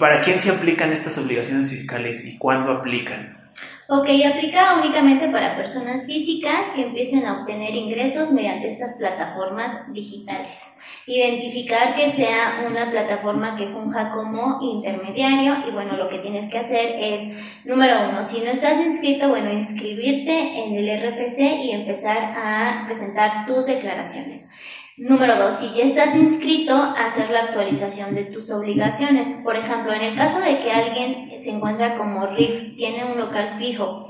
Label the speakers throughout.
Speaker 1: para quién se aplican estas obligaciones fiscales y cuándo aplican?
Speaker 2: Ok, aplica únicamente para personas físicas que empiecen a obtener ingresos mediante estas plataformas digitales. Identificar que sea una plataforma que funja como intermediario y bueno, lo que tienes que hacer es, número uno, si no estás inscrito, bueno, inscribirte en el RFC y empezar a presentar tus declaraciones. Número dos, si ya estás inscrito, hacer la actualización de tus obligaciones. Por ejemplo, en el caso de que alguien se encuentra como RIF, tiene un local fijo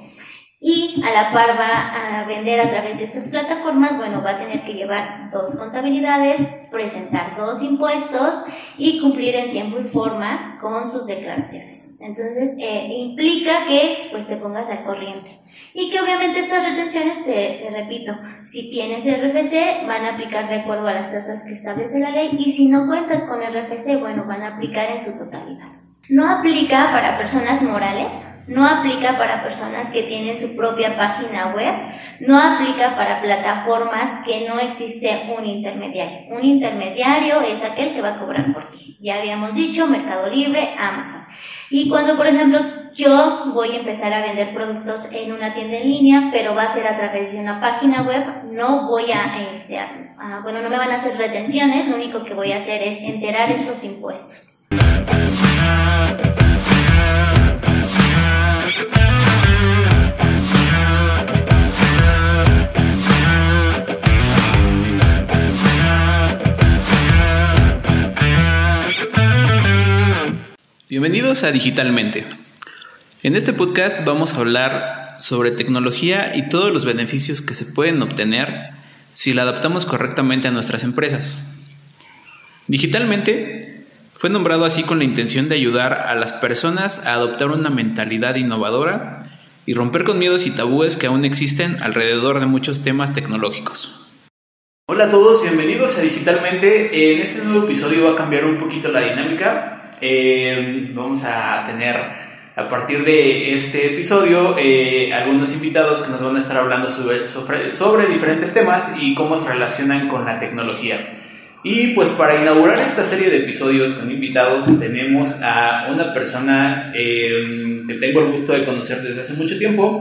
Speaker 2: y a la par va a vender a través de estas plataformas, bueno, va a tener que llevar dos contabilidades, presentar dos impuestos y cumplir en tiempo y forma con sus declaraciones. Entonces, eh, implica que pues te pongas al corriente. Y que obviamente estas retenciones, te, repito, si tienes RFC, van a aplicar de acuerdo a las tasas que establece la ley y si no cuentas con RFC, bueno, van a aplicar en su totalidad. No aplica para personas morales, no aplica para personas que tienen su propia página web, no aplica para plataformas que no existe un intermediario. Un intermediario es aquel que va a cobrar por ti. Ya habíamos dicho Mercado Libre, Amazon. Y cuando, por ejemplo, yo voy a empezar a vender productos en una tienda en línea, pero va a ser a través de una página web. No voy a, este, bueno, no me van a hacer retenciones, lo único que voy a hacer es enterar estos impuestos.
Speaker 1: Bienvenidos a Digitalmente. En este podcast vamos a hablar sobre tecnología y todos los beneficios que se pueden obtener si la adaptamos correctamente a nuestras empresas. Digitalmente fue nombrado así con la intención de ayudar a las personas a adoptar una mentalidad innovadora y romper con miedos y tabúes que aún existen alrededor de muchos temas tecnológicos. Hola a todos, bienvenidos a Digitalmente. En este nuevo episodio va a cambiar un poquito la dinámica. Eh, vamos a tener a partir de este episodio eh, algunos invitados que nos van a estar hablando sobre, diferentes temas y cómo se relacionan con la tecnología. Y pues para inaugurar esta serie de episodios con invitados tenemos a una persona eh, que tengo el gusto de conocer desde hace mucho tiempo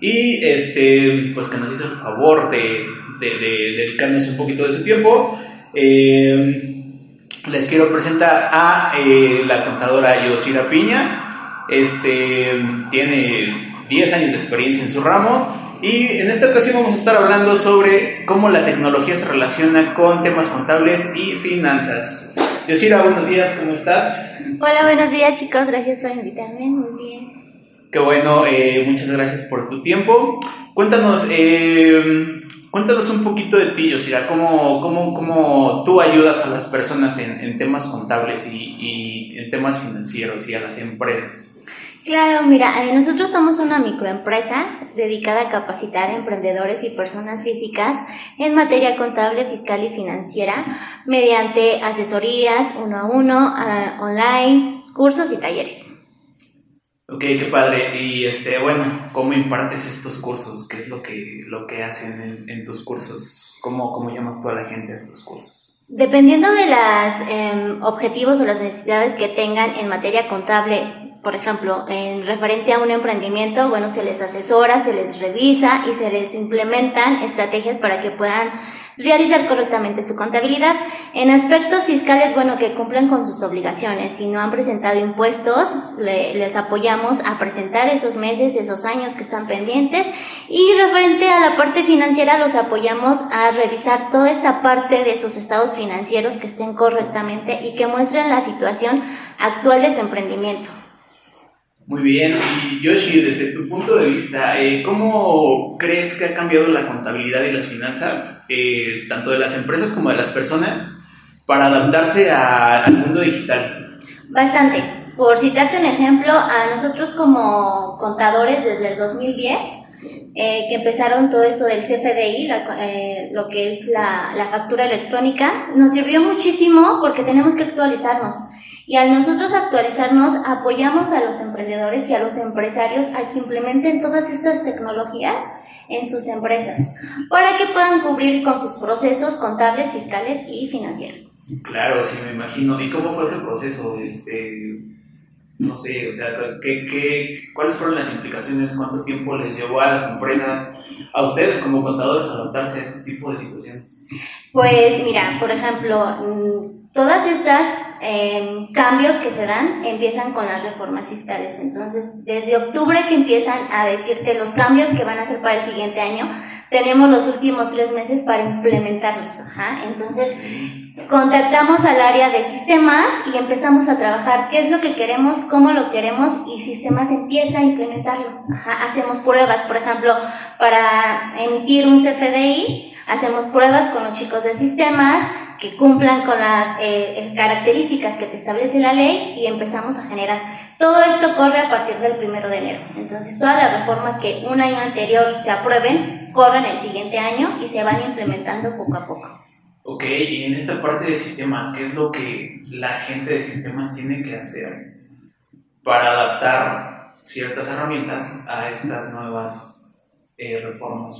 Speaker 1: y este, pues que nos hizo el favor de, de, dedicarnos un poquito de su tiempo. Eh, les quiero presentar a la contadora Yosira Piña. Este, tiene 10 años de experiencia en su ramo y en esta ocasión vamos a estar hablando sobre cómo la tecnología se relaciona con temas contables y finanzas. Yosira, buenos días, ¿cómo estás?
Speaker 2: Hola, buenos días chicos, gracias por invitarme, muy bien.
Speaker 1: Qué bueno, eh, muchas gracias por tu tiempo. Cuéntanos, eh, cuéntanos un poquito de ti, Yosira, cómo, cómo, cómo tú ayudas a las personas en, temas contables y, y en temas financieros y a las empresas.
Speaker 2: Claro, mira, eh, nosotros somos una microempresa dedicada a capacitar a emprendedores y personas físicas en materia contable, fiscal y financiera mediante asesorías uno a uno, online, cursos y talleres.
Speaker 1: Ok, qué padre. Y este, bueno, ¿cómo impartes estos cursos? ¿Qué es lo que, lo que hacen en, tus cursos? ¿Cómo, ¿Cómo llamas tú a la gente a estos cursos?
Speaker 2: Dependiendo de los em, objetivos o las necesidades que tengan en materia contable por ejemplo, en referente a un emprendimiento, bueno, se les asesora, se les revisa y se les implementan estrategias para que puedan realizar correctamente su contabilidad. En aspectos fiscales, bueno, que cumplan con sus obligaciones. Si no han presentado impuestos, les apoyamos a presentar esos meses, esos años que están pendientes. Y referente a la parte financiera, los apoyamos a revisar toda esta parte de sus estados financieros que estén correctamente y que muestren la situación actual de su emprendimiento.
Speaker 1: Muy bien, y Yoshi, desde tu punto de vista, eh, ¿cómo crees que ha cambiado la contabilidad y las finanzas, eh, tanto de las empresas como de las personas, para adaptarse al mundo digital?
Speaker 2: Bastante. Por citarte un ejemplo, a nosotros como contadores desde el 2010, eh, que empezaron todo esto del CFDI, lo que es la, la factura electrónica, nos sirvió muchísimo porque tenemos que actualizarnos. Y al nosotros actualizarnos, apoyamos a los emprendedores y a los empresarios a que implementen todas estas tecnologías en sus empresas para que puedan cubrir con sus procesos contables, fiscales y financieros.
Speaker 1: Claro, sí, me imagino. ¿Y cómo fue ese proceso? Este, no sé, o sea, ¿qué, qué, cuáles fueron las implicaciones? ¿Cuánto tiempo les llevó a las empresas, a ustedes como contadores, adaptarse a este tipo de situaciones?
Speaker 2: Pues mira, por ejemplo, mm, todas estas em, cambios que se dan empiezan con las reformas fiscales. Entonces, desde octubre que empiezan a decirte los cambios que van a hacer para el siguiente año, tenemos los últimos tres meses para implementarlos. Entonces, contactamos al área de sistemas y empezamos a trabajar qué es lo que queremos, cómo lo queremos y sistemas empieza a implementarlo. Hacemos pruebas, por ejemplo, para emitir un CFDI, hacemos pruebas con los chicos de sistemas que cumplan con las eh, características que te establece la ley y empezamos a generar. Todo esto corre a partir del primero de enero. Entonces, todas las reformas que un año anterior se aprueben, corren el siguiente año y se van implementando poco a poco.
Speaker 1: Ok, y en esta parte de sistemas, ¿qué es lo que la gente de sistemas tiene que hacer para adaptar ciertas herramientas a estas nuevas eh, reformas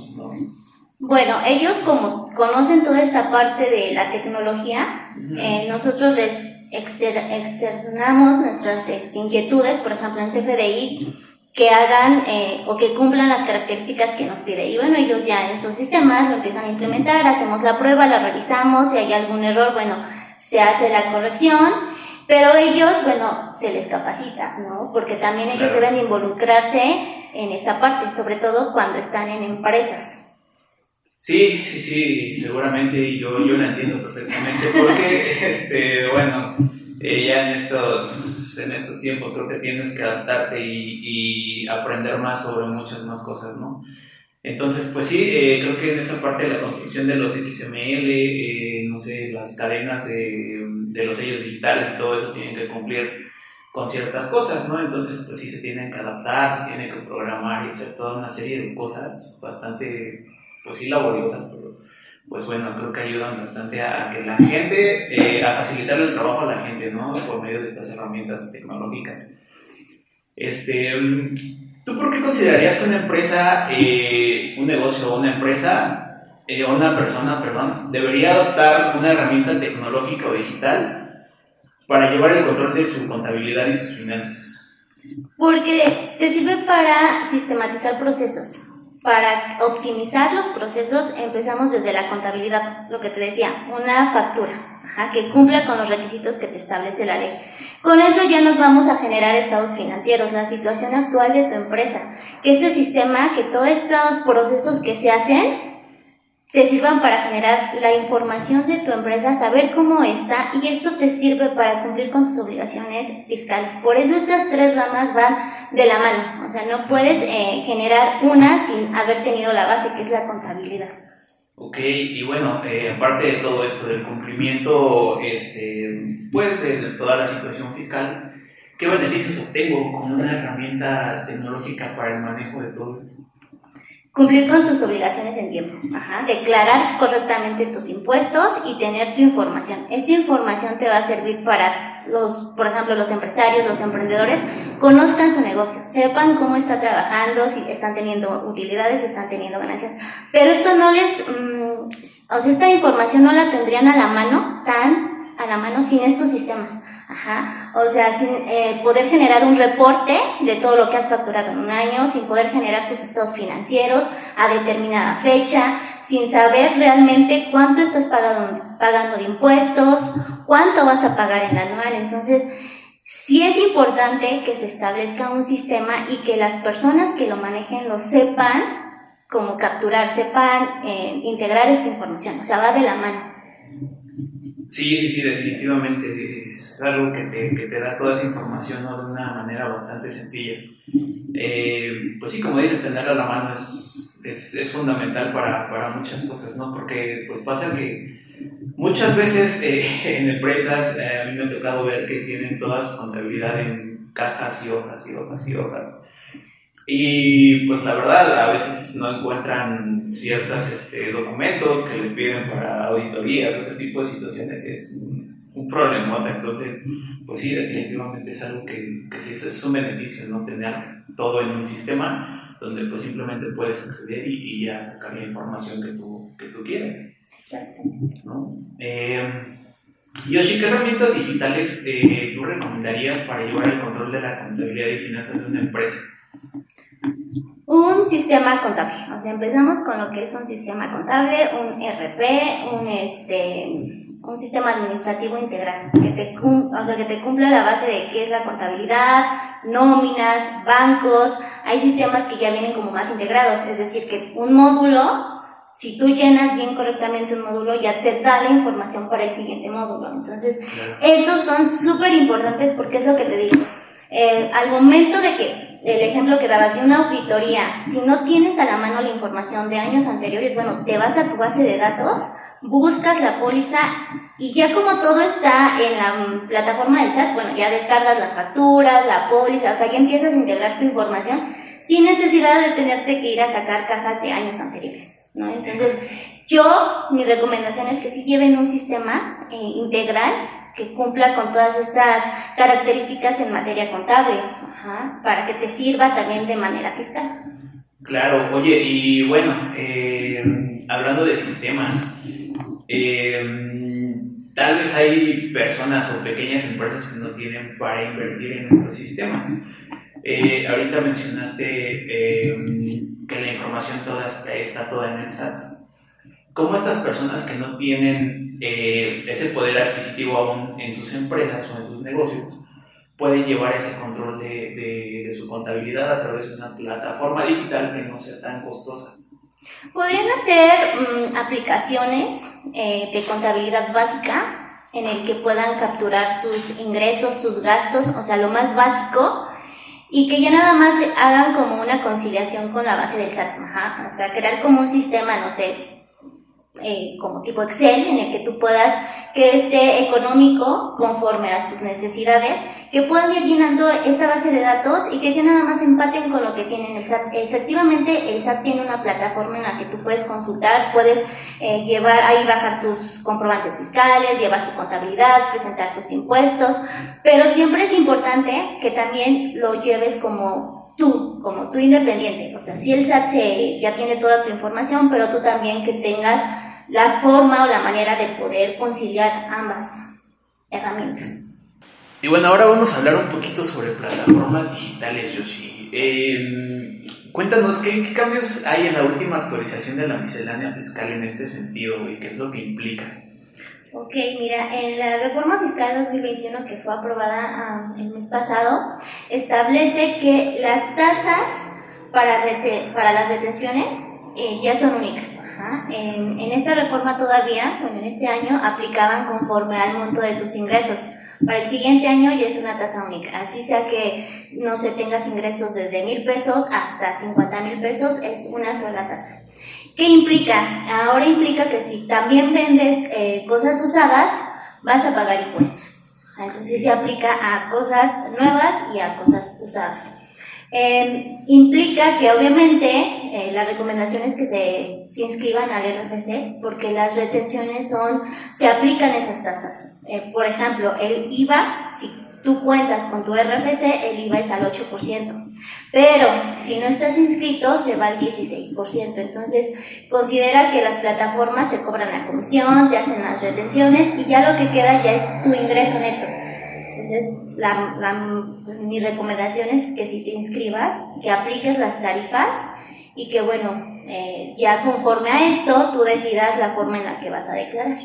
Speaker 2: Bueno, ellos como conocen toda esta parte de la tecnología, eh, nosotros les externamos nuestras este, inquietudes, por ejemplo en CFDI, que hagan eh, o que cumplan las características que nos pide. Y bueno, ellos ya en sus sistemas lo empiezan a implementar, hacemos la prueba, la revisamos, si hay algún error, bueno, se hace la corrección, pero ellos, bueno, se les capacita, ¿no? Porque también ellos deben involucrarse en esta parte, sobre todo cuando están en empresas.
Speaker 1: Sí, sí, sí, seguramente yo, yo la entiendo perfectamente, porque, este, bueno, eh, ya en estos, en estos tiempos creo que tienes que adaptarte y, aprender más sobre muchas más cosas, ¿no? Entonces, pues sí, eh, creo que en esa parte de la construcción de los XML, eh, no sé, las cadenas de, de, los sellos digitales y todo eso tienen que cumplir con ciertas cosas, ¿no? Entonces, pues sí, se tienen que adaptar, se tienen que programar y hacer toda una serie de cosas bastante, pues sí, laboriosas, pero pues bueno, creo que ayudan bastante a, que la gente, eh, a facilitarle el trabajo a la gente, ¿no? Por medio de estas herramientas tecnológicas. Este, ¿Tú por qué considerarías que una empresa, eh, un negocio o una empresa, eh, una persona, perdón, debería adoptar una herramienta tecnológica o digital para llevar el control de su contabilidad y sus finanzas?
Speaker 2: Porque te sirve para sistematizar procesos para optimizar los procesos empezamos desde la contabilidad, lo que te decía, una factura que cumpla con los requisitos que te establece la ley. Con eso ya nos vamos a generar estados financieros, la situación actual de tu empresa, que este sistema, que todos estos procesos que se hacen, te sirvan para generar la información de tu empresa, saber cómo está y esto te sirve para cumplir con tus obligaciones fiscales. Por eso estas tres ramas van de la mano, o sea, no puedes eh, generar una sin haber tenido la base que es la contabilidad.
Speaker 1: Ok, y bueno, eh, aparte de todo esto, del cumplimiento, este, pues de toda la situación fiscal, ¿qué beneficios obtengo con una herramienta tecnológica para el manejo de todo esto?
Speaker 2: Cumplir con tus obligaciones en tiempo. Declarar correctamente tus impuestos y tener tu información. Esta información te va a servir para los, por ejemplo, los empresarios, los emprendedores, conozcan su negocio, sepan cómo está trabajando, si están teniendo utilidades, si están teniendo ganancias. Pero esto no les, mm, o sea, esta información no la tendrían a la mano, tan a la mano sin estos sistemas. Ajá. O sea, sin eh, poder generar un reporte de todo lo que has facturado en un año, sin poder generar tus estados financieros a determinada fecha, sin saber realmente cuánto estás pagando, pagando de impuestos, cuánto vas a pagar en el anual. Entonces, sí es importante que se establezca un sistema y que las personas que lo manejen lo sepan cómo capturar, sepan eh, integrar esta información. O sea, va de la mano.
Speaker 1: Sí, sí, sí, definitivamente es algo que te, que te da toda esa información de una manera bastante sencilla. Eh, pues sí, como dices, tenerla a la mano es, es, es fundamental para, para, muchas cosas, ¿no? Porque pues pasa que muchas veces eh, en empresas eh, a mí me ha tocado ver que tienen toda su contabilidad en cajas y hojas y hojas y hojas y pues la verdad, a veces no encuentran ciertos este, documentos que les piden para auditorías o ese tipo de situaciones, es un, un problema. Entonces, pues sí, definitivamente es algo que, que sí es un beneficio, ¿no? Tener todo en un sistema donde pues simplemente puedes acceder y, y ya sacar la información que tú, que tú quieres. ¿no? Eh, Yoshi, ¿qué herramientas digitales eh, tú recomendarías para llevar el control de la contabilidad y finanzas de una empresa?
Speaker 2: Un sistema contable. O sea, empezamos con lo que es un sistema contable, un RP, un este un sistema administrativo integral que te, o sea, que te cumpla la base de qué es la contabilidad, nóminas, bancos. Hay sistemas que ya vienen como más integrados, es decir, que un módulo, si tú llenas bien correctamente un módulo, ya te da la información para el siguiente módulo. Entonces, esos son súper importantes porque es lo que te digo. Eh, al momento de que el ejemplo que dabas de una auditoría, si no tienes a la mano la información de años anteriores, bueno, te vas a tu base de datos buscas la póliza y ya como todo está en la plataforma del SAT, bueno, ya descargas las facturas, la póliza, o sea, ya empiezas a integrar tu información sin necesidad de tenerte que ir a sacar cajas de años anteriores, ¿no? Entonces, yo, mi recomendación es que sí lleven un sistema eh, integral que cumpla con todas estas características en materia contable, para que te sirva también de manera fiscal.
Speaker 1: Claro, oye, y bueno, eh, hablando de sistemas, eh, tal vez hay personas o pequeñas empresas que no tienen para invertir en nuestros sistemas. Eh, ahorita mencionaste que la información toda está, toda en el SAT. ¿Cómo estas personas que no tienen eh, ese poder adquisitivo aún en sus empresas o en sus negocios pueden llevar ese control de, su contabilidad a través de una plataforma digital que no sea tan costosa?
Speaker 2: Podrían hacer mm, aplicaciones eh, de contabilidad básica en el que puedan capturar sus ingresos, sus gastos, o sea, lo más básico, y que ya nada más hagan como una conciliación con la base del SAT, o sea, crear como un sistema, no sé, eh, como tipo Excel, en el que tú puedas que esté económico conforme a sus necesidades, que puedan ir llenando esta base de datos y que ya nada más empaten con lo que tienen el SAT. Efectivamente, el SAT tiene una plataforma en la que tú puedes consultar, puedes eh, llevar ahí, bajar tus comprobantes fiscales, llevar tu contabilidad, presentar tus impuestos, pero siempre es importante que también lo lleves como tú, como tú independiente. O sea, si el SAT se, ya tiene toda tu información, pero tú también que tengas la forma o la manera de poder conciliar ambas herramientas.
Speaker 1: Y bueno, ahora vamos a hablar un poquito sobre plataformas digitales, Yoshi. Eh, cuéntanos ¿qué, cambios hay en la última actualización de la miscelánea fiscal en este sentido y qué es lo que implica.
Speaker 2: Ok, mira, en la reforma fiscal 2021 que fue aprobada el mes pasado, establece que las tasas para, para las retenciones eh, ya son únicas. En, esta reforma todavía, bueno, en este año aplicaban conforme al monto de tus ingresos. Para el siguiente año ya es una tasa única. Así sea que no se tengas ingresos desde mil pesos hasta 50 mil pesos, es una sola tasa. ¿Qué implica? Ahora implica que si también vendes eh, cosas usadas, vas a pagar impuestos. Entonces ya aplica a cosas nuevas y a cosas usadas. Em, implica que obviamente eh, la recomendación es que se, inscriban al RFC porque las retenciones son, se aplican esas tasas. Eh, por ejemplo, el IVA, si tú cuentas con tu RFC, el IVA es al 8%. Pero si no estás inscrito, se va al 16%. Entonces, considera que las plataformas te cobran la comisión, te hacen las retenciones y ya lo que queda ya es tu ingreso neto. Entonces, la, pues, mi recomendación es que si te inscribas, que apliques las tarifas y que, bueno, eh, ya conforme a esto, tú decidas la forma en la que vas a declarar.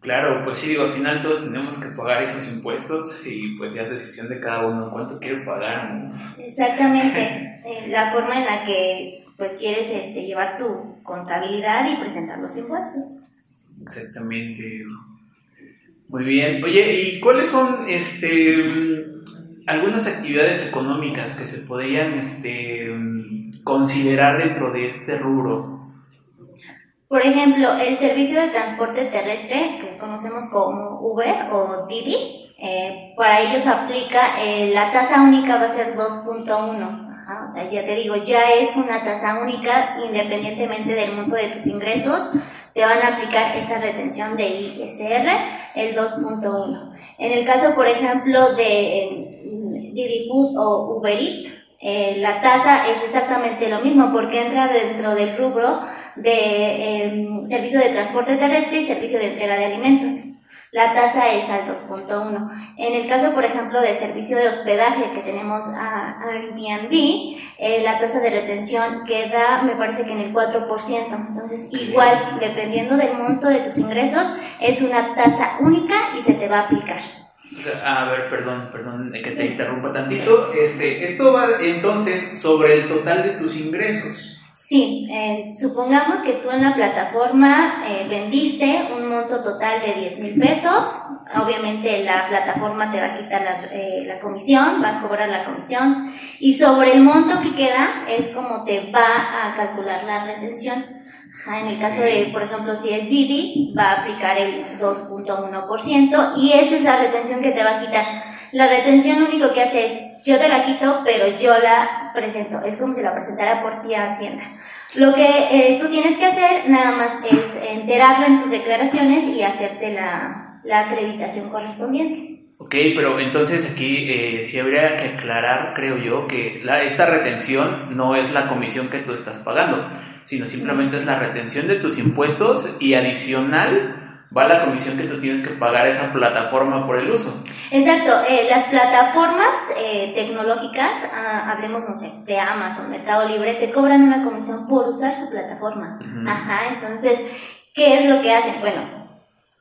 Speaker 1: Claro, pues sí, digo, al final todos tenemos que pagar esos impuestos y pues ya es decisión de cada uno cuánto quiere pagar.
Speaker 2: Exactamente, eh, la forma en la que pues quieres este, llevar tu contabilidad y presentar los impuestos.
Speaker 1: Exactamente. Muy bien. Oye, ¿y cuáles son este algunas actividades económicas que se podrían este considerar dentro de este rubro?
Speaker 2: Por ejemplo, el servicio de transporte terrestre, que conocemos como Uber o Didi, eh, para ellos aplica eh, la tasa única va a ser 2.1. O sea, ya te digo, ya es una tasa única independientemente del monto de tus ingresos te van a aplicar esa retención de ISR, el 2.1. En el caso, por ejemplo, de Didi Food o Uber Eats, eh, la tasa es exactamente lo mismo porque entra dentro del rubro de em, servicio de transporte terrestre y servicio de entrega de alimentos. La tasa es al 2.1. En el caso, por ejemplo, de servicio de hospedaje que tenemos a Airbnb, eh, la tasa de retención queda, me parece que en el 4%. Entonces, igual, dependiendo del monto de tus ingresos, es una tasa única y se te va a aplicar.
Speaker 1: A ver, perdón, perdón que te interrumpa tantito. Este, esto va entonces sobre el total de tus ingresos.
Speaker 2: Sí, eh, supongamos que tú en la plataforma eh, vendiste un monto total de 10 mil pesos. Obviamente la plataforma te va a quitar eh, la comisión, va a cobrar la comisión. Y sobre el monto que queda es como te va a calcular la retención. en el caso de, por ejemplo, si es Didi, va a aplicar el 2.1% y esa es la retención que te va a quitar. La retención lo único que hace es yo te la quito, pero yo la presento. Es como si la presentara por ti a Hacienda. Lo que eh, tú tienes que hacer nada más es enterarla en tus declaraciones y hacerte la, la acreditación correspondiente.
Speaker 1: Ok, pero entonces aquí eh, sí habría que aclarar, creo yo, que esta retención no es la comisión que tú estás pagando, sino simplemente es la retención de tus impuestos y adicional va la comisión que tú tienes que pagar a esa plataforma por el uso.
Speaker 2: Exacto, eh, las plataformas eh, tecnológicas, ah, hablemos, no sé, de Amazon, Mercado Libre, te cobran una comisión por usar su plataforma. Ajá, entonces, ¿qué es lo que hacen? Bueno,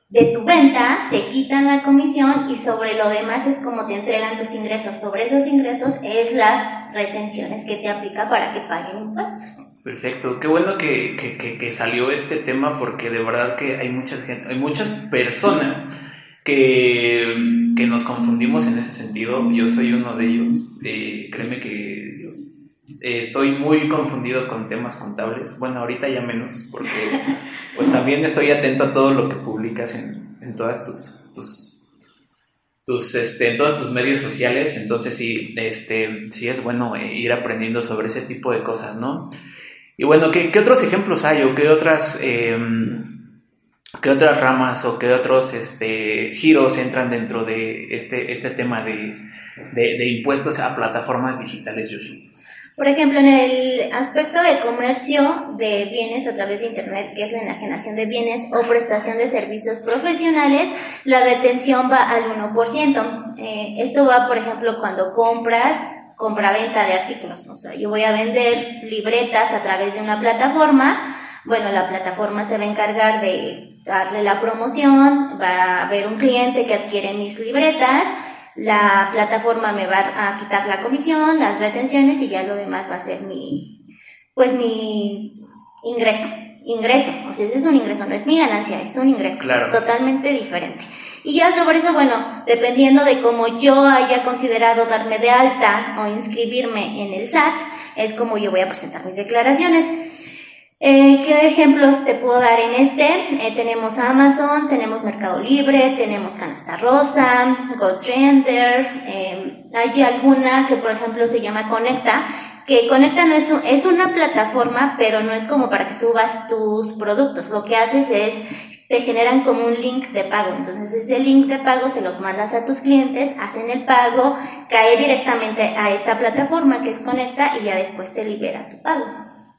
Speaker 2: de tu venta te quitan la comisión y sobre lo demás es como te entregan tus ingresos. Sobre esos ingresos es las retenciones que te aplica para que paguen impuestos.
Speaker 1: Perfecto, qué bueno que, que, que, salió este tema porque de verdad que hay muchas, gente, hay muchas personas que, que, nos confundimos en ese sentido. Yo soy uno de ellos. Eh, créeme que Dios, estoy muy confundido con temas contables. Bueno, ahorita ya menos porque pues también estoy atento a todo lo que publicas en, en todas tus, tus, tus este, en todos tus medios sociales. Entonces sí, este, sí es bueno eh, ir aprendiendo sobre ese tipo de cosas, ¿no? Y bueno, ¿qué, otros ejemplos hay o qué otras, em, qué otras ramas o qué otros este, giros entran dentro de este, este tema de, impuestos a plataformas digitales, Yoshi?
Speaker 2: Por ejemplo, en el aspecto de comercio de bienes a través de Internet, que es la enajenación de bienes o prestación de servicios profesionales, la retención va al 1%. Eh, esto va, por ejemplo, cuando compras compra-venta de artículos. O sea, yo voy a vender libretas a través de una plataforma. Bueno, la plataforma se va a encargar de darle la promoción, va a haber un cliente que adquiere mis libretas, la plataforma me va a quitar la comisión, las retenciones y ya lo demás va a ser mi, pues mi ingreso. Ingreso, o sea, ese es un ingreso, no es mi ganancia, es un ingreso, es totalmente diferente. Y ya sobre eso, bueno, dependiendo de cómo yo haya considerado darme de alta o inscribirme en el SAT, es como yo voy a presentar mis declaraciones. Eh, ¿Qué ejemplos te puedo dar en este? Eh, tenemos Amazon, tenemos Mercado Libre, tenemos Canasta Rosa, GoTrender, eh, hay alguna que por ejemplo se llama Conecta, que Conecta no es, es una plataforma, pero no es como para que subas tus productos. Lo que haces es, te generan como un link de pago. Entonces ese link de pago se los mandas a tus clientes, hacen el pago, cae directamente a esta plataforma que es Conecta y ya después te libera tu pago.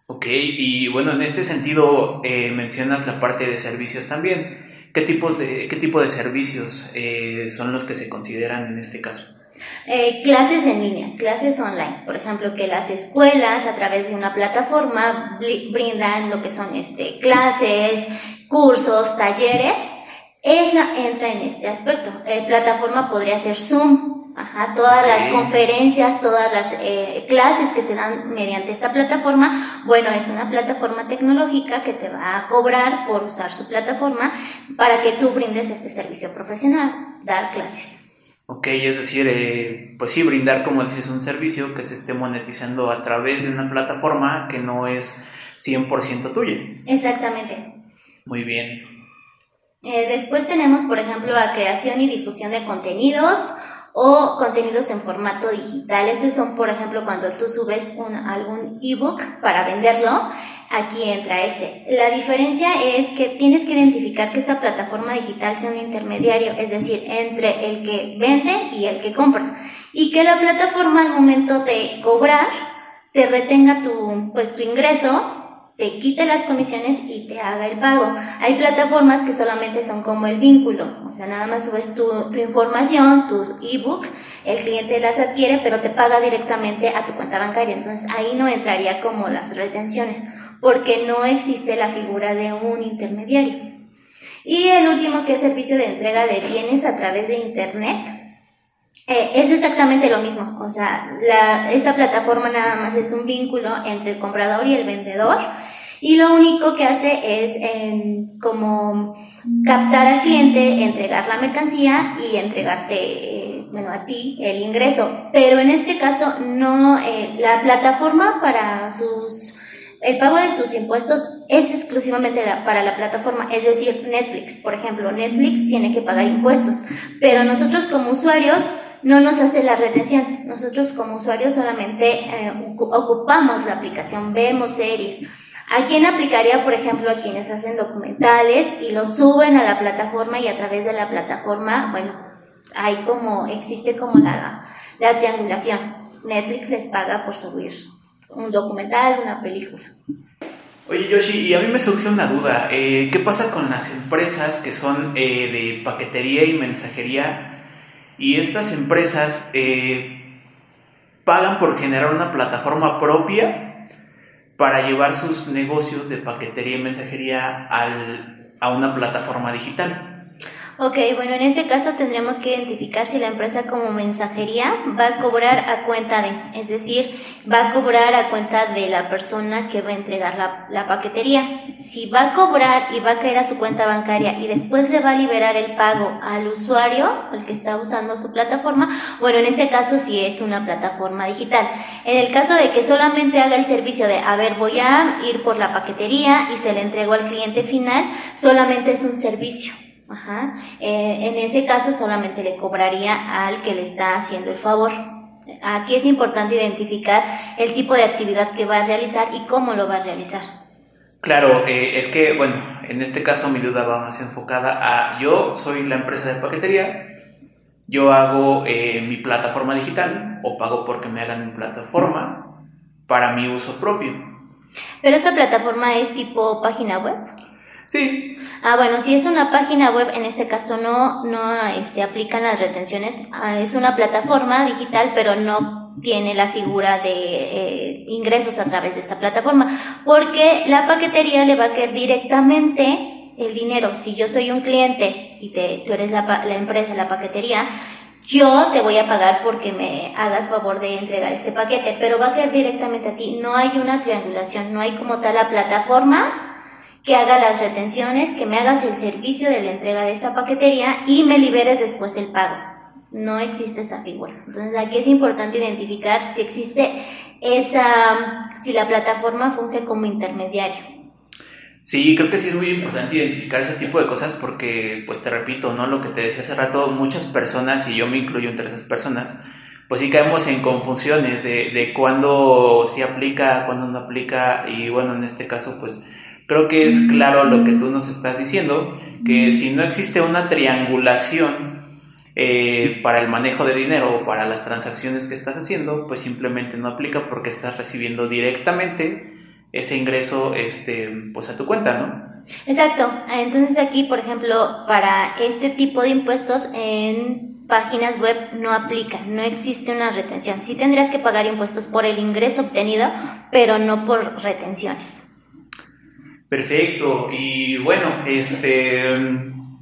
Speaker 1: Ok, y bueno, en este sentido eh, mencionas la parte de servicios también. ¿Qué, tipos de, qué tipo de servicios eh, son los que se consideran en este caso?
Speaker 2: Eh, clases en línea, clases online. Por ejemplo, que las escuelas a través de una plataforma brindan lo que son este, clases, cursos, talleres. Esa entra en este aspecto. Eh, plataforma podría ser Zoom, Ajá, todas las conferencias, todas las eh, clases que se dan mediante esta plataforma, bueno, es una plataforma tecnológica que te va a cobrar por usar su plataforma para que tú brindes este servicio profesional, dar clases.
Speaker 1: Ok, es decir, eh, pues sí, brindar, como dices, un servicio que se esté monetizando a través de una plataforma que no es 100% tuya.
Speaker 2: Exactamente.
Speaker 1: Muy bien.
Speaker 2: Eh, después tenemos, por ejemplo, la creación y difusión de contenidos o contenidos en formato digital. Estos son, por ejemplo, cuando tú subes un, algún ebook para venderlo aquí entra este. La diferencia es que tienes que identificar que esta plataforma digital sea un intermediario, es decir, entre el que vende y el que compra. Y que la plataforma al momento de cobrar te retenga tu, pues, tu ingreso, te quite las comisiones y te haga el pago. Hay plataformas que solamente son como el vínculo, o sea, nada más subes tu, información, tu ebook, el cliente las adquiere, pero te paga directamente a tu cuenta bancaria. Entonces ahí no entraría como las retenciones, porque no existe la figura de un intermediario. Y el último que es servicio de entrega de bienes a través de Internet. Eh, es exactamente lo mismo, o sea, esta plataforma nada más es un vínculo entre el comprador y el vendedor y lo único que hace es em, como captar al cliente, entregar la mercancía y entregarte, eh, bueno, a ti el ingreso. Pero en este caso no, eh, la plataforma para sus, el pago de sus impuestos es exclusivamente para la plataforma, es decir, Netflix, por ejemplo, Netflix tiene que pagar impuestos, pero nosotros como usuarios no nos hace la retención. Nosotros como usuarios solamente eh, ocupamos la aplicación, vemos series, ¿A quién aplicaría, por ejemplo, a quienes hacen documentales y los suben a la plataforma y a través de la plataforma, bueno, hay como, existe como la, la triangulación. Netflix les paga por subir un documental, una película.
Speaker 1: Oye Yoshi, y a mí me surgió una duda. Eh, ¿Qué pasa con las empresas que son eh, de paquetería y mensajería? Y estas empresas eh, pagan por generar una plataforma propia para llevar sus negocios de paquetería y mensajería al, a una plataforma digital.
Speaker 2: Ok, bueno, en este caso tendremos que identificar si la empresa como mensajería va a cobrar a cuenta de, es decir, va a cobrar a cuenta de la persona que va a entregar la, la, paquetería. Si va a cobrar y va a caer a su cuenta bancaria y después le va a liberar el pago al usuario, el que está usando su plataforma, bueno, en este caso sí es una plataforma digital. En el caso de que solamente haga el servicio de, a ver, voy a ir por la paquetería y se le entrego al cliente final, solamente es un servicio. Ajá. Eh, en ese caso solamente le cobraría al que le está haciendo el favor. Aquí es importante identificar el tipo de actividad que va a realizar y cómo lo va a realizar.
Speaker 1: Claro, eh, es que, bueno, en este caso mi duda va más enfocada a yo soy la empresa de paquetería, yo hago eh, mi plataforma digital o pago porque me hagan mi plataforma para mi uso propio.
Speaker 2: ¿Pero esa plataforma es tipo página web?
Speaker 1: Sí.
Speaker 2: Ah, bueno, si es una página web, en este caso no, no este, aplican las retenciones. Ah, es una plataforma digital, pero no tiene la figura de eh, ingresos a través de esta plataforma, porque la paquetería le va a caer directamente el dinero. Si yo soy un cliente y te, tú eres la, la empresa, la paquetería, yo te voy a pagar porque me hagas favor de entregar este paquete, pero va a caer directamente a ti. No hay una triangulación, no hay como tal la plataforma que haga las retenciones, que me hagas el servicio de la entrega de esta paquetería y me liberes después el pago. No existe esa figura. Entonces aquí es importante identificar si existe esa, si la plataforma funge como intermediario.
Speaker 1: Sí, creo que sí es muy importante identificar ese tipo de cosas porque, pues te repito, ¿no? Lo que te decía hace rato, muchas personas, y yo me incluyo entre esas personas, pues sí caemos en confusiones de, de cuándo sí aplica, cuándo no aplica, y bueno, en este caso, pues Creo que es claro lo que tú nos estás diciendo, que si no existe una triangulación eh, para el manejo de dinero o para las transacciones que estás haciendo, pues simplemente no aplica porque estás recibiendo directamente ese ingreso este, pues a tu cuenta, ¿no?
Speaker 2: Exacto. Entonces aquí, por ejemplo, para este tipo de impuestos en páginas web no aplica, no existe una retención. Sí tendrías que pagar impuestos por el ingreso obtenido, pero no por retenciones.
Speaker 1: Perfecto. Y bueno, este,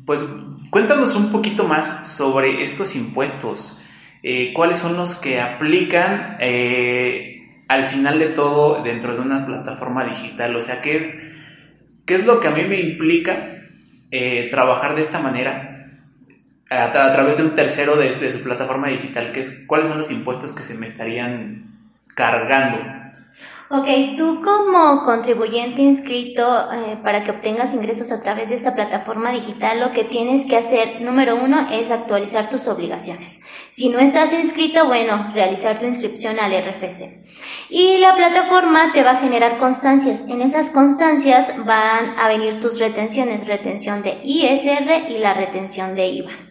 Speaker 1: pues cuéntanos un poquito más sobre estos impuestos. Eh, ¿Cuáles son los que aplican eh, al final de todo dentro de una plataforma digital? O sea, ¿qué es, qué es lo que a mí me implica eh, trabajar de esta manera? A, través de un tercero de, de su plataforma digital, ¿qué es, ¿cuáles son los impuestos que se me estarían cargando?
Speaker 2: Ok, tú como contribuyente inscrito eh, para que obtengas ingresos a través de esta plataforma digital, lo que tienes que hacer, número uno, es actualizar tus obligaciones. Si no estás inscrito, bueno, realizar tu inscripción al RFC. Y la plataforma te va a generar constancias. En esas constancias van a venir tus retenciones, retención de ISR y la retención de IVA.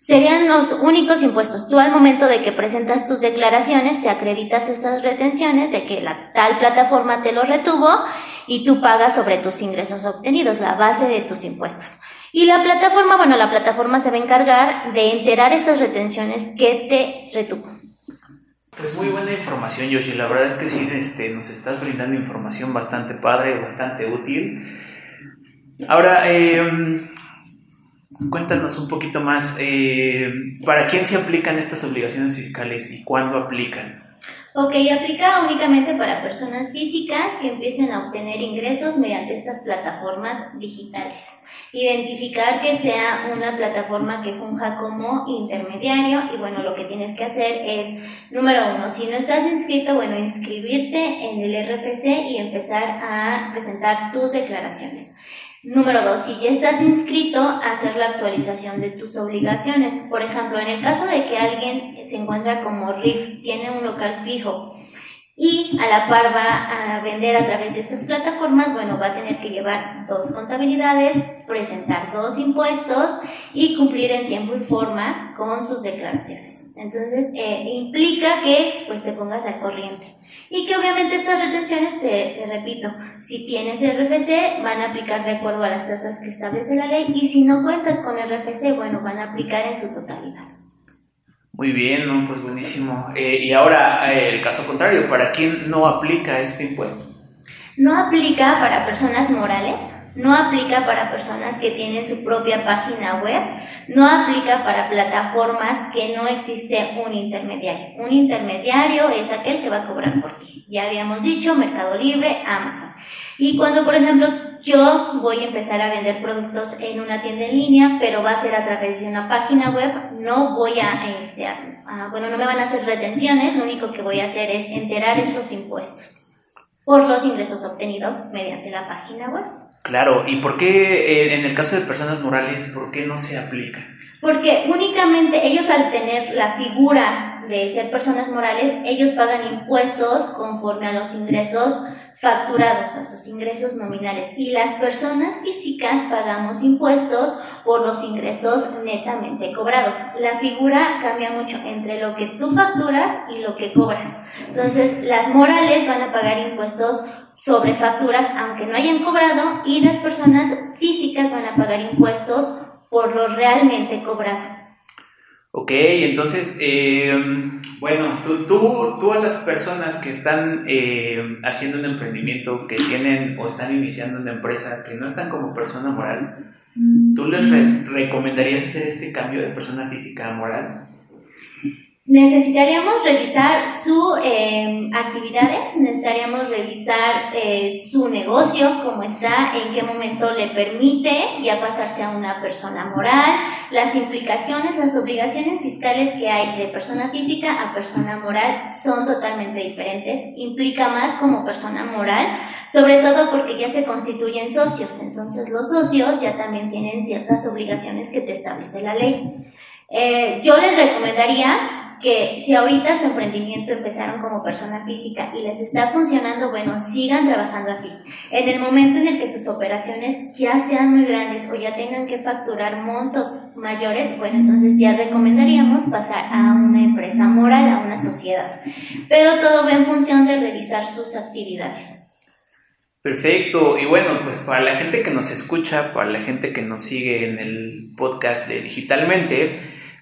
Speaker 2: Serían los únicos impuestos. Tú al momento de que presentas tus declaraciones te acreditas esas retenciones de que la tal plataforma te lo retuvo y tú pagas sobre tus ingresos obtenidos, la base de tus impuestos. Y la plataforma, bueno, la plataforma se va a encargar de enterar esas retenciones que te retuvo.
Speaker 1: Pues muy buena información, Yoshi. La verdad es que sí, este, nos estás brindando información bastante padre, bastante útil. Ahora, em, cuéntanos un poquito más, eh, ¿para quién se aplican estas obligaciones fiscales y cuándo aplican?
Speaker 2: Ok, aplica únicamente para personas físicas que empiecen a obtener ingresos mediante estas plataformas digitales. Identificar que sea una plataforma que funja como intermediario y bueno, lo que tienes que hacer es, número uno, si no estás inscrito, bueno, inscribirte en el RFC y empezar a presentar tus declaraciones. Número dos, si ya estás inscrito, hacer la actualización de tus obligaciones. Por ejemplo, en el caso de que alguien se encuentra como RIF, tiene un local fijo y a la par va a vender a través de estas plataformas, bueno, va a tener que llevar dos contabilidades, presentar dos impuestos y cumplir en tiempo y forma con sus declaraciones. Entonces, eh, implica que pues te pongas al corriente. Y que obviamente estas retenciones, te, te, repito, si tienes RFC, van a aplicar de acuerdo a las tasas que establece la ley y si no cuentas con RFC, bueno, van a aplicar en su totalidad.
Speaker 1: Muy bien, ¿no? pues buenísimo. Eh, y ahora eh, el caso contrario, ¿para quién no aplica este impuesto?
Speaker 2: No aplica para personas morales, no aplica para personas que tienen su propia página web, no aplica para plataformas que no existe un intermediario. Un intermediario es aquel que va a cobrar por ti. Ya habíamos dicho, Mercado Libre, Amazon. Y cuando, por ejemplo, yo voy a empezar a vender productos en una tienda en línea, pero va a ser a través de una página web, no voy a, este, bueno, no me van a hacer retenciones, lo único que voy a hacer es enterar estos impuestos por los ingresos obtenidos mediante la página web.
Speaker 1: Claro, ¿y por qué eh, en el caso de personas morales, por qué no se aplica?
Speaker 2: Porque únicamente ellos al tener la figura de ser personas morales, ellos pagan impuestos conforme a los ingresos facturados a sus ingresos nominales y las personas físicas pagamos impuestos por los ingresos netamente cobrados. La figura cambia mucho entre lo que tú facturas y lo que cobras. Entonces, las morales van a pagar impuestos sobre facturas aunque no hayan cobrado y las personas físicas van a pagar impuestos por lo realmente cobrado.
Speaker 1: Ok, entonces, eh, bueno, tú, tú, tú, a las personas que están eh, haciendo un emprendimiento, que tienen o están iniciando una empresa, que no están como persona moral, ¿tú les recomendarías hacer este cambio de persona física a moral?
Speaker 2: Necesitaríamos revisar sus em, actividades, necesitaríamos revisar eh, su negocio, cómo está, en qué momento le permite ya pasarse a una persona moral, las implicaciones, las obligaciones fiscales que hay de persona física a persona moral son totalmente diferentes, implica más como persona moral, sobre todo porque ya se constituyen socios, entonces los socios ya también tienen ciertas obligaciones que te establece la ley. Eh, yo les recomendaría que si ahorita su emprendimiento empezaron como persona física y les está funcionando, bueno, sigan trabajando así. En el momento en el que sus operaciones ya sean muy grandes o ya tengan que facturar montos mayores, bueno, entonces ya recomendaríamos pasar a una empresa moral, a una sociedad. Pero todo va en función de revisar sus actividades.
Speaker 1: Perfecto, y bueno, pues para la gente que nos escucha, para la gente que nos sigue en el podcast de Digitalmente,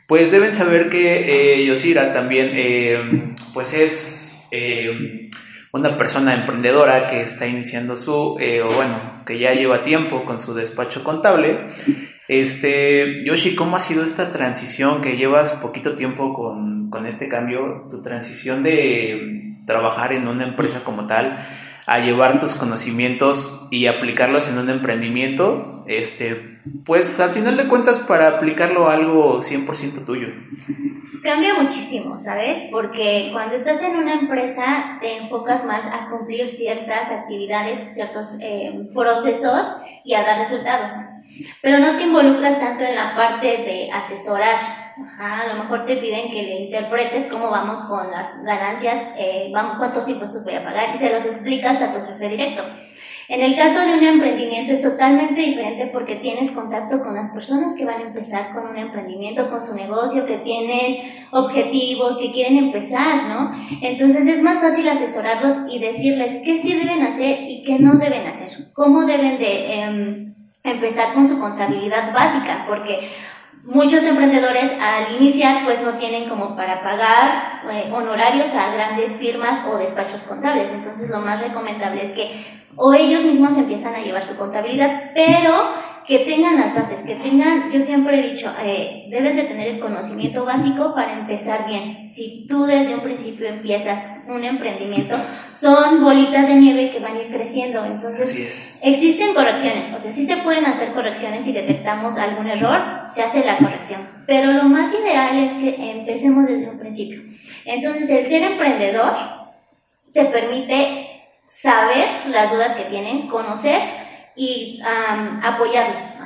Speaker 1: pues deben saber que eh, Yosira también eh, pues es eh, una persona emprendedora que está iniciando su, o bueno, que ya lleva tiempo con su despacho contable. Este, Yoshi, ¿cómo ha sido esta transición que llevas poquito tiempo con, con este cambio? Tu transición de trabajar en una empresa como tal a llevar tus conocimientos y aplicarlos en un emprendimiento, este, pues al final de cuentas para aplicarlo a algo 100% tuyo.
Speaker 2: Cambia muchísimo, ¿sabes? Porque cuando estás en una empresa te enfocas más a cumplir ciertas actividades, ciertos eh, procesos y a dar resultados. Pero no te involucras tanto en la parte de asesorar, a lo mejor te piden que le interpretes cómo vamos con las ganancias, eh, cuántos impuestos voy a pagar y se los explicas a tu jefe directo. En el caso de un emprendimiento es totalmente diferente porque tienes contacto con las personas que van a empezar con un emprendimiento, con su negocio, que tienen objetivos, que quieren empezar, ¿no? Entonces es más fácil asesorarlos y decirles qué sí deben hacer y qué no deben hacer, cómo deben de em, empezar con su contabilidad básica, porque Muchos emprendedores al iniciar pues no tienen como para pagar eh, honorarios a grandes firmas o despachos contables. Entonces lo más recomendable es que o ellos mismos empiezan a llevar su contabilidad, pero que tengan las bases, que tengan, yo siempre he dicho, eh, debes de tener el conocimiento básico para empezar bien. Si tú desde un principio empiezas un emprendimiento, son bolitas de nieve que van a ir creciendo. Entonces, existen correcciones, o sea, sí se pueden hacer correcciones si detectamos algún error, se hace la corrección. Pero lo más ideal es que empecemos desde un principio. Entonces, el ser emprendedor te permite saber las dudas que tienen, conocer y apoyarlos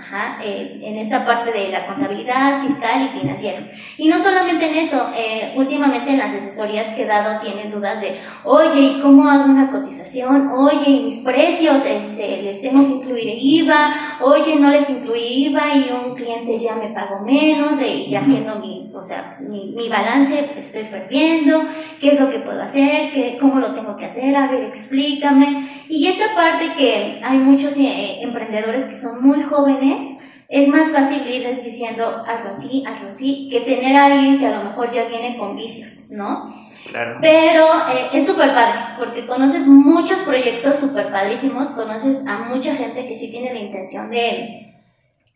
Speaker 2: eh, en esta parte de la contabilidad fiscal y financiera. Y no solamente en eso, eh, últimamente en las asesorías que he dado tienen dudas de, oye, ¿y cómo hago una cotización? Oye, ¿y mis precios este, les tengo que incluir IVA? Oye, no les incluí IVA y un cliente ya me pagó menos, de, y haciendo mi, o sea, mi, mi balance estoy perdiendo, ¿qué es lo que puedo hacer? ¿Qué, ¿Cómo lo tengo que hacer? A ver, explícame. Y esta parte que hay muchos... Eh, emprendedores que son muy jóvenes, es más fácil irles diciendo, hazlo así, hazlo así, que tener a alguien que a lo mejor ya viene con vicios, ¿no? Claro. Pero eh, es súper padre, porque conoces muchos proyectos súper padrísimos, conoces a mucha gente que sí tiene la intención de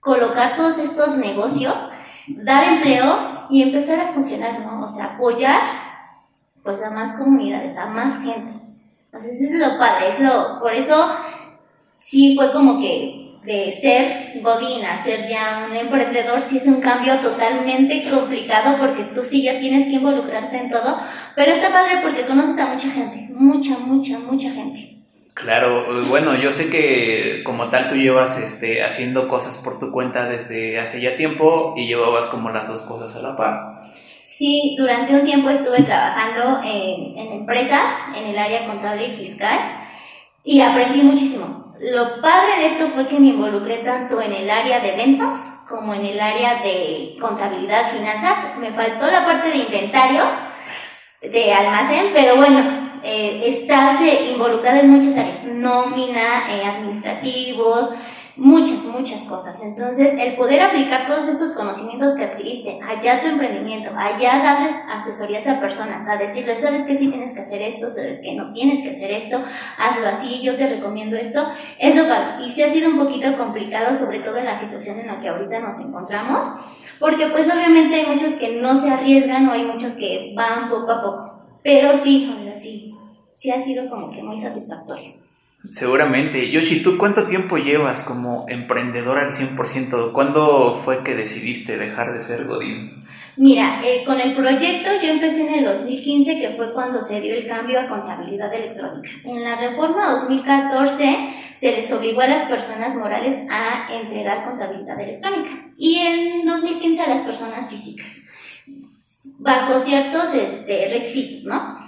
Speaker 2: colocar todos estos negocios, dar empleo y empezar a funcionar, ¿no? O sea, apoyar pues a más comunidades, a más gente. Entonces, eso es lo padre, es lo, por eso sí fue como que de ser godín a ser ya un emprendedor, sí es un cambio totalmente complicado porque tú sí ya tienes que involucrarte en todo, pero está padre porque conoces a mucha gente, mucha, mucha, mucha gente.
Speaker 1: Claro, bueno, yo sé que como tal tú llevas este, haciendo cosas por tu cuenta desde hace ya tiempo y llevabas como las dos cosas a la par.
Speaker 2: Sí, durante un tiempo estuve trabajando en, en empresas, en el área contable y fiscal, y aprendí muchísimo lo padre de esto fue que me involucré tanto en el área de ventas como en el área de contabilidad, finanzas. Me faltó la parte de inventarios, de almacén, pero bueno, eh, estás involucrada en muchas áreas, nómina, eh, administrativos, muchas, muchas cosas. Entonces, el poder aplicar todos estos conocimientos que adquiriste allá tu emprendimiento, allá darles asesorías a personas, a decirles, sabes que sí tienes que hacer esto, sabes que no tienes que hacer esto, hazlo así, yo te recomiendo esto, es lo padre. Y sí ha sido un poquito complicado, sobre todo en la situación en la que ahorita nos encontramos, porque pues obviamente hay muchos que no se arriesgan o hay muchos que van poco a poco. Pero sí, o sea, sí, sí ha sido como que muy satisfactorio.
Speaker 1: Seguramente. Yoshi, ¿tú cuánto tiempo llevas como emprendedora al 100%? ¿Cuándo fue que decidiste dejar de ser Godín?
Speaker 2: Mira, eh, con el proyecto yo empecé en el 2015, que fue cuando se dio el cambio a contabilidad electrónica. En la reforma 2014 se les obligó a las personas morales a entregar contabilidad electrónica y en 2015 a las personas físicas, bajo ciertos este, requisitos, ¿no?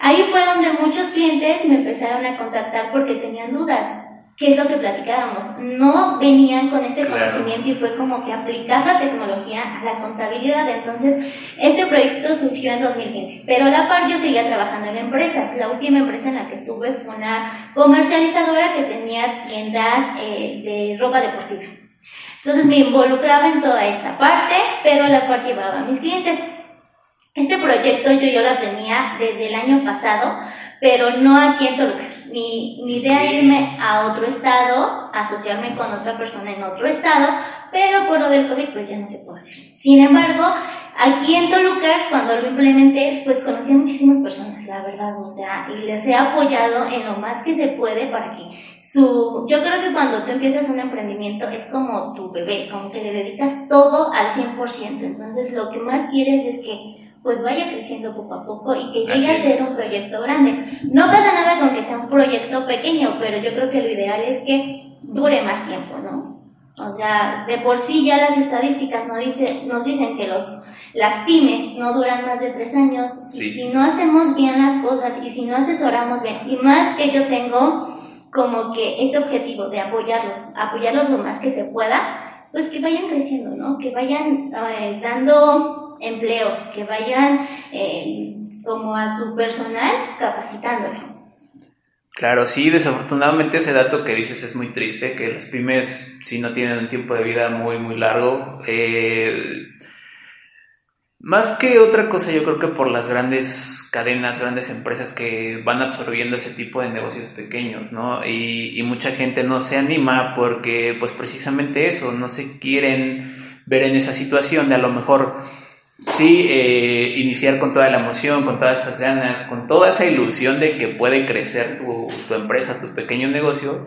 Speaker 2: Ahí fue donde muchos clientes me empezaron a contactar porque tenían dudas. ¿Qué es lo que platicábamos? No venían con este conocimiento y fue como que aplicar la tecnología a la contabilidad. Entonces, este proyecto surgió en 2015. Pero a la par yo seguía trabajando en empresas. La última empresa en la que estuve fue una comercializadora que tenía tiendas eh, de ropa deportiva. Entonces me involucraba en toda esta parte, pero a la par llevaba a mis clientes. Este proyecto yo, yo lo tenía desde el año pasado, pero no aquí en Toluca. Mi, mi idea era irme a otro estado, asociarme con otra persona en otro estado, pero por lo del COVID pues ya no se puede hacer. Sin embargo, aquí en Toluca, cuando lo implementé, pues conocí a muchísimas personas, la verdad, o sea, y les he apoyado en lo más que se puede para que su... Yo creo que cuando tú empiezas un emprendimiento es como tu bebé, como que le dedicas todo al 100%, entonces lo que más quieres es que pues vaya creciendo poco a poco y que llegue a ser un proyecto grande. No pasa nada con que sea un proyecto pequeño, pero yo creo que lo ideal es que dure más tiempo, ¿no? O sea, de por sí ya las estadísticas nos, dice, nos dicen que los, las pymes no duran más de tres años y si no hacemos bien las cosas y si no asesoramos bien, y más que yo tengo como que este objetivo de apoyarlos, apoyarlos lo más que se pueda, pues que vayan creciendo, ¿no? Que vayan eh, dando empleos, que vayan eh, como a su personal capacitándolo.
Speaker 1: Claro, sí, desafortunadamente ese dato que dices es muy triste, que las pymes si no tienen un tiempo de vida muy, muy largo. Eh, más que otra cosa, yo creo que por las grandes cadenas, grandes empresas que van absorbiendo ese tipo de negocios pequeños, ¿no? Y, y, mucha gente no se anima porque, pues precisamente eso, no se quieren ver en esa situación de a lo mejor sí eh, iniciar con toda la emoción, con todas esas ganas, con toda esa ilusión de que puede crecer tu, tu empresa, tu pequeño negocio,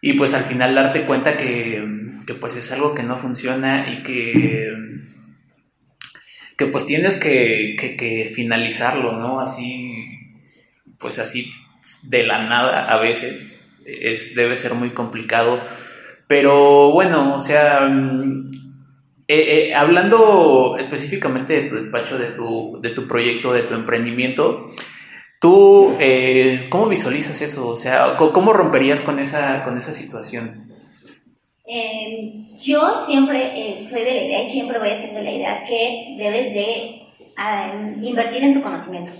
Speaker 1: y pues al final darte cuenta que, que pues es algo que no funciona y que que pues tienes que, que, finalizarlo, ¿no? Así, pues así de la nada a veces, es, debe ser muy complicado, pero bueno, o sea, eh, eh, hablando específicamente de tu despacho, de tu, de tu proyecto, de tu emprendimiento, ¿tú eh, cómo visualizas eso? O sea, ¿cómo romperías con esa, con esa situación?
Speaker 2: Em, yo siempre soy de la idea y siempre voy a ser de la idea que debes de invertir en tu conocimiento.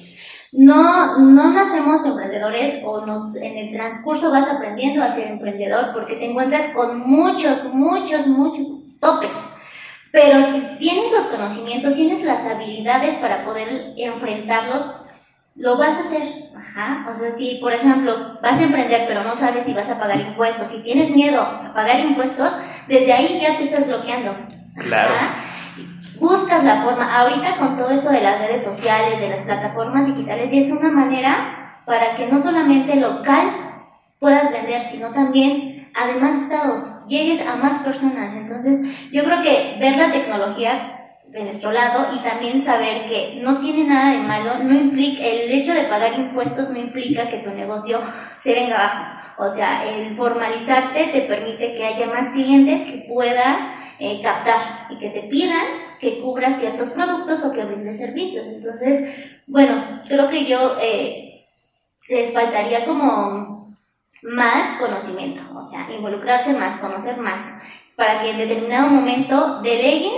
Speaker 2: No, no nacemos emprendedores o nos, en el transcurso vas aprendiendo a ser emprendedor porque te encuentras con muchos, muchos, muchos topes. Pero si tienes los conocimientos, tienes las habilidades para poder enfrentarlos, lo vas a hacer. Ajá. O sea, si por ejemplo vas a emprender pero no sabes si vas a pagar impuestos, si tienes miedo a pagar impuestos, desde ahí ya te estás bloqueando.
Speaker 1: Claro.
Speaker 2: Buscas la forma. Ahorita con todo esto de las redes sociales, de las plataformas digitales, y es una manera para que no solamente local puedas vender, sino también además estados, llegues a más personas. Entonces, yo creo que ver la tecnología de nuestro lado y también saber que no tiene nada de malo, no implica, el hecho de pagar impuestos no implica que tu negocio se venga abajo. O sea, el formalizarte te permite que haya más clientes que puedas eh, captar y que te pidan que cubras ciertos productos o que brindes servicios. Entonces, bueno, creo que yo eh, les faltaría como más conocimiento, o sea, involucrarse más, conocer más, para que en determinado momento deleguen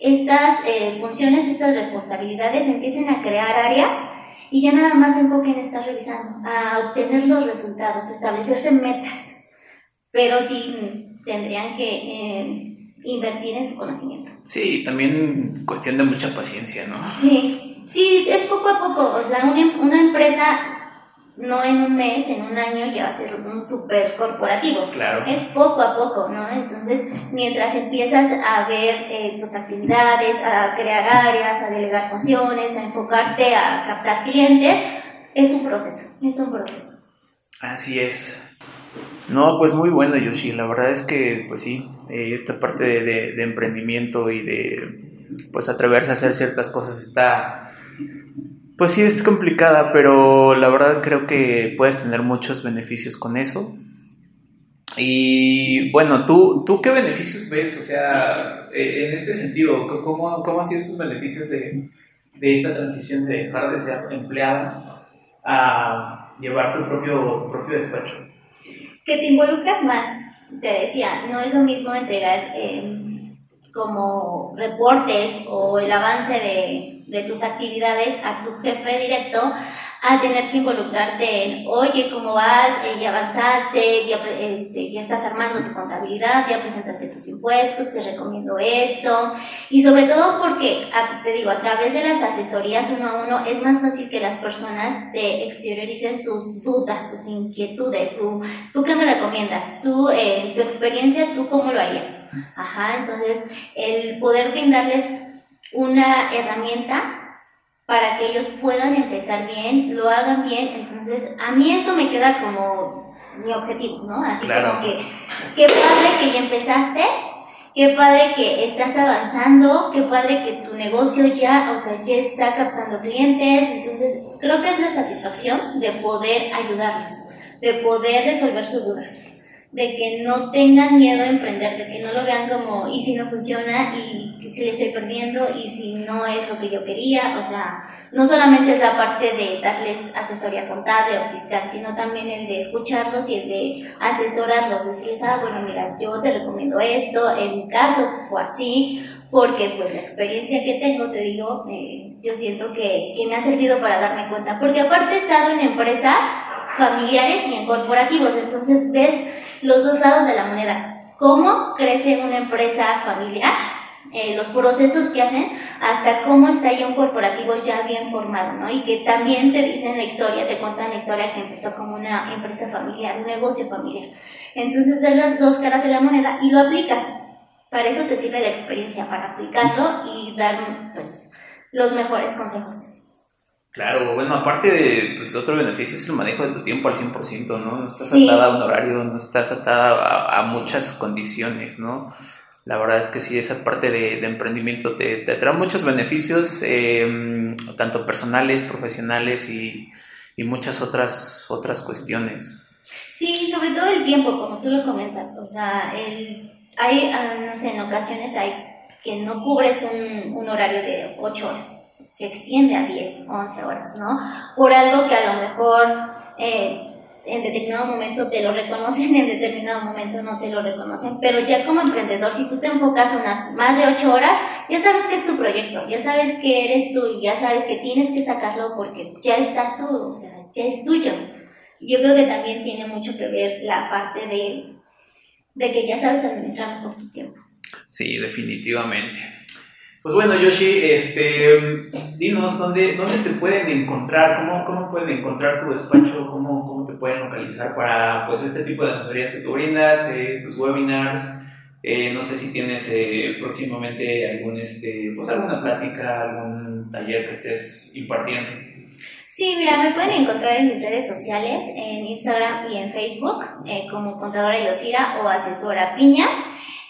Speaker 2: estas eh, funciones, estas responsabilidades empiecen a crear áreas y ya nada más se enfoquen a estar revisando, a obtener los resultados, establecerse metas, pero sí tendrían que eh, invertir en su conocimiento.
Speaker 1: Sí, también cuestión de mucha paciencia, ¿no?
Speaker 2: Sí, sí, es poco a poco, o sea, una, una empresa no en un mes, en un año ya va a ser un super corporativo.
Speaker 1: Claro.
Speaker 2: Es poco a poco, ¿no? Entonces, mientras empiezas a ver eh, tus actividades, a crear áreas, a delegar funciones, a enfocarte a captar clientes, es un proceso, es un proceso.
Speaker 1: Así es. No, pues muy bueno, Yoshi. La verdad es que, pues sí, eh, esta parte de, de emprendimiento y de, pues, atreverse a hacer ciertas cosas está pues sí, es complicada, pero la verdad creo que puedes tener muchos beneficios con eso. Y bueno, ¿tú, ¿tú qué beneficios ves? O sea, e, en este sentido, ¿cómo, cómo han sido esos beneficios de, de esta transición de dejar de ser empleada a llevar tu propio, propio despacho?
Speaker 2: Que te involucras más, te decía, no es lo mismo entregar eh, como reportes o el avance de de tus actividades a tu jefe directo a tener que involucrarte en, oye, ¿cómo vas? Eh, ya avanzaste, ya, este, ya estás armando tu contabilidad, ya presentaste tus impuestos, te recomiendo esto. Y sobre todo porque, te digo, a través de las asesorías uno a uno es más fácil que las personas te exterioricen sus dudas, sus inquietudes, su, ¿tú qué me recomiendas? Tú, eh, tu experiencia, ¿tú cómo lo harías? Ajá, entonces el poder brindarles una herramienta para que ellos puedan empezar bien, lo hagan bien. Entonces, a mí eso me queda como mi objetivo, ¿no? Así como que, qué padre que ya empezaste, qué padre que estás avanzando, qué padre que tu negocio ya, o sea, ya está captando clientes. Entonces, creo que es la satisfacción de poder ayudarlos, de poder resolver sus dudas de que no tengan miedo a emprender, de que no lo vean como, y si no funciona, y si le estoy perdiendo, y si no es lo que yo quería, o sea, no solamente es la parte de darles asesoría contable o fiscal, sino también el de escucharlos y el de asesorarlos, decirles, ah, bueno, mira, yo te recomiendo esto, en mi caso fue así, porque pues la experiencia que tengo, te digo, eh, yo siento que, que me ha servido para darme cuenta, porque aparte he estado en empresas familiares y en corporativos, entonces ves los dos lados de la moneda, cómo crece una empresa familiar eh, los procesos que hacen, hasta cómo está ya un corporativo ya bien formado, ¿no? Y que también te dicen la historia, te cuentan la historia que empezó como una empresa familiar, un negocio familiar. Entonces ves las dos caras de la moneda y lo aplicas. Para eso te sirve la experiencia, para aplicarlo y dar, pues, los mejores consejos.
Speaker 1: Claro, bueno, aparte de, pues otro beneficio es el manejo de tu tiempo al 100%, ¿no? No estás atada a un horario, no estás atada a, a muchas condiciones, ¿no? La verdad es que sí, esa parte de, emprendimiento te, te, trae muchos beneficios, em, tanto personales, profesionales y, y, muchas otras, otras cuestiones.
Speaker 2: Sí, sobre todo el tiempo, como tú lo comentas. O sea, el, hay, ah, no sé, en ocasiones hay que no cubres un, un horario de 8 horas, se extiende a 10, 11 horas, ¿no? Por algo que a lo mejor... Eh, en determinado momento te lo reconocen, en determinado momento no te lo reconocen, pero ya como emprendedor, si tú te enfocas unas más de ocho horas, ya sabes que es tu proyecto, ya sabes que eres tú, ya sabes que tienes que sacarlo porque ya estás tú, o sea, ya es tuyo. Yo creo que también tiene mucho que ver la parte de, de que ya sabes administrar mejor tu tiempo.
Speaker 1: Sí, definitivamente. Pues bueno, Yoshi, este, dinos dónde, dónde te pueden encontrar, cómo, cómo pueden encontrar tu despacho, cómo, cómo te pueden localizar para pues, este tipo de asesorías que tú brindas, eh, tus webinars. Eh, no sé si tienes eh, próximamente algún, este, pues, alguna plática, algún taller que estés impartiendo.
Speaker 2: Sí, mira, me pueden encontrar en mis redes sociales, en Instagram y en Facebook, como contadora Yosira o asesora Piña.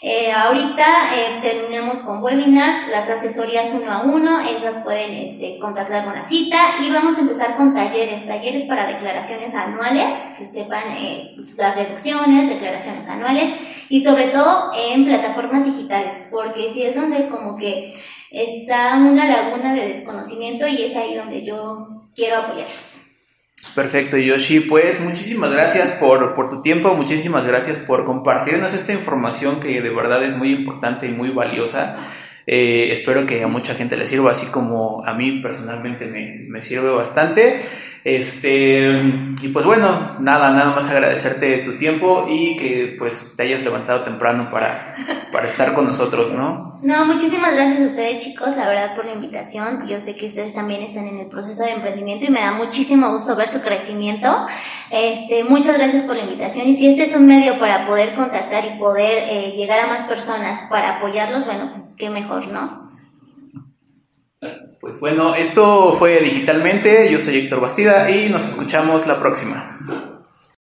Speaker 2: Eh, ahorita eh, terminamos con webinars, las asesorías uno a uno, esas pueden este, contactar una cita y vamos a empezar con talleres, talleres para declaraciones anuales, que sepan eh, las deducciones, declaraciones anuales y sobre todo en plataformas digitales, porque si es donde como que está una laguna de desconocimiento y es ahí donde yo quiero apoyarlos.
Speaker 1: Perfecto, Yoshi. Pues muchísimas gracias por, por, tu tiempo, muchísimas gracias por compartirnos esta información que de verdad es muy importante y muy valiosa. Eh, espero que a mucha gente le sirva, así como a mí personalmente me, me sirve bastante. Este, y pues bueno, nada, nada más agradecerte tu tiempo y que pues te hayas levantado temprano para, para estar con nosotros, ¿no?
Speaker 2: No, muchísimas gracias a ustedes chicos, la verdad por la invitación. Yo sé que ustedes también están en el proceso de emprendimiento y me da muchísimo gusto ver su crecimiento. Este, muchas gracias por la invitación y si este es un medio para poder contactar y poder eh, llegar a más personas para apoyarlos, bueno, qué mejor, ¿no?
Speaker 1: Pues bueno, esto fue digitalmente. Yo soy Héctor Bastida y nos escuchamos la próxima.